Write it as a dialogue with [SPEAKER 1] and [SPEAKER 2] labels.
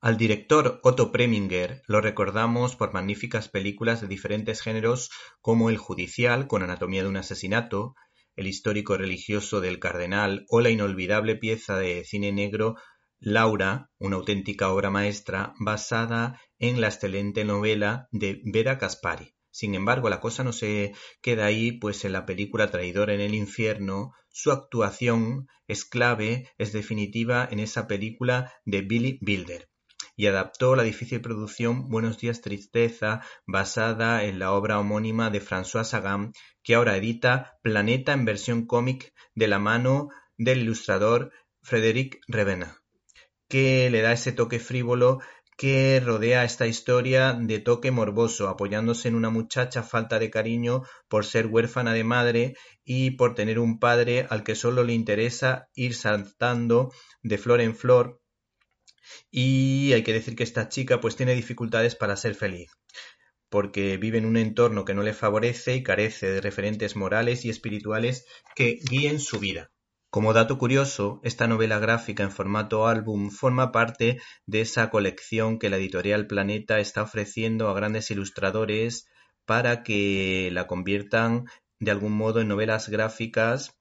[SPEAKER 1] Al director Otto Preminger lo recordamos por magníficas películas de diferentes géneros como El judicial, con Anatomía de un asesinato, El histórico religioso del cardenal o la inolvidable pieza de cine negro Laura, una auténtica obra maestra basada en la excelente novela de Vera Caspari. Sin embargo, la cosa no se queda ahí, pues en la película Traidor en el infierno, su actuación es clave, es definitiva en esa película de Billy Wilder y adaptó la difícil producción Buenos días tristeza, basada en la obra homónima de François Sagan, que ahora edita Planeta en versión cómic de la mano del ilustrador Frédéric Revena, que le da ese toque frívolo que rodea esta historia de toque morboso, apoyándose en una muchacha falta de cariño por ser huérfana de madre y por tener un padre al que solo le interesa ir saltando de flor en flor y hay que decir que esta chica pues tiene dificultades para ser feliz, porque vive en un entorno que no le favorece y carece de referentes morales y espirituales que guíen su vida. Como dato curioso, esta novela gráfica en formato álbum forma parte de esa colección que la editorial Planeta está ofreciendo a grandes ilustradores para que la conviertan de algún modo en novelas gráficas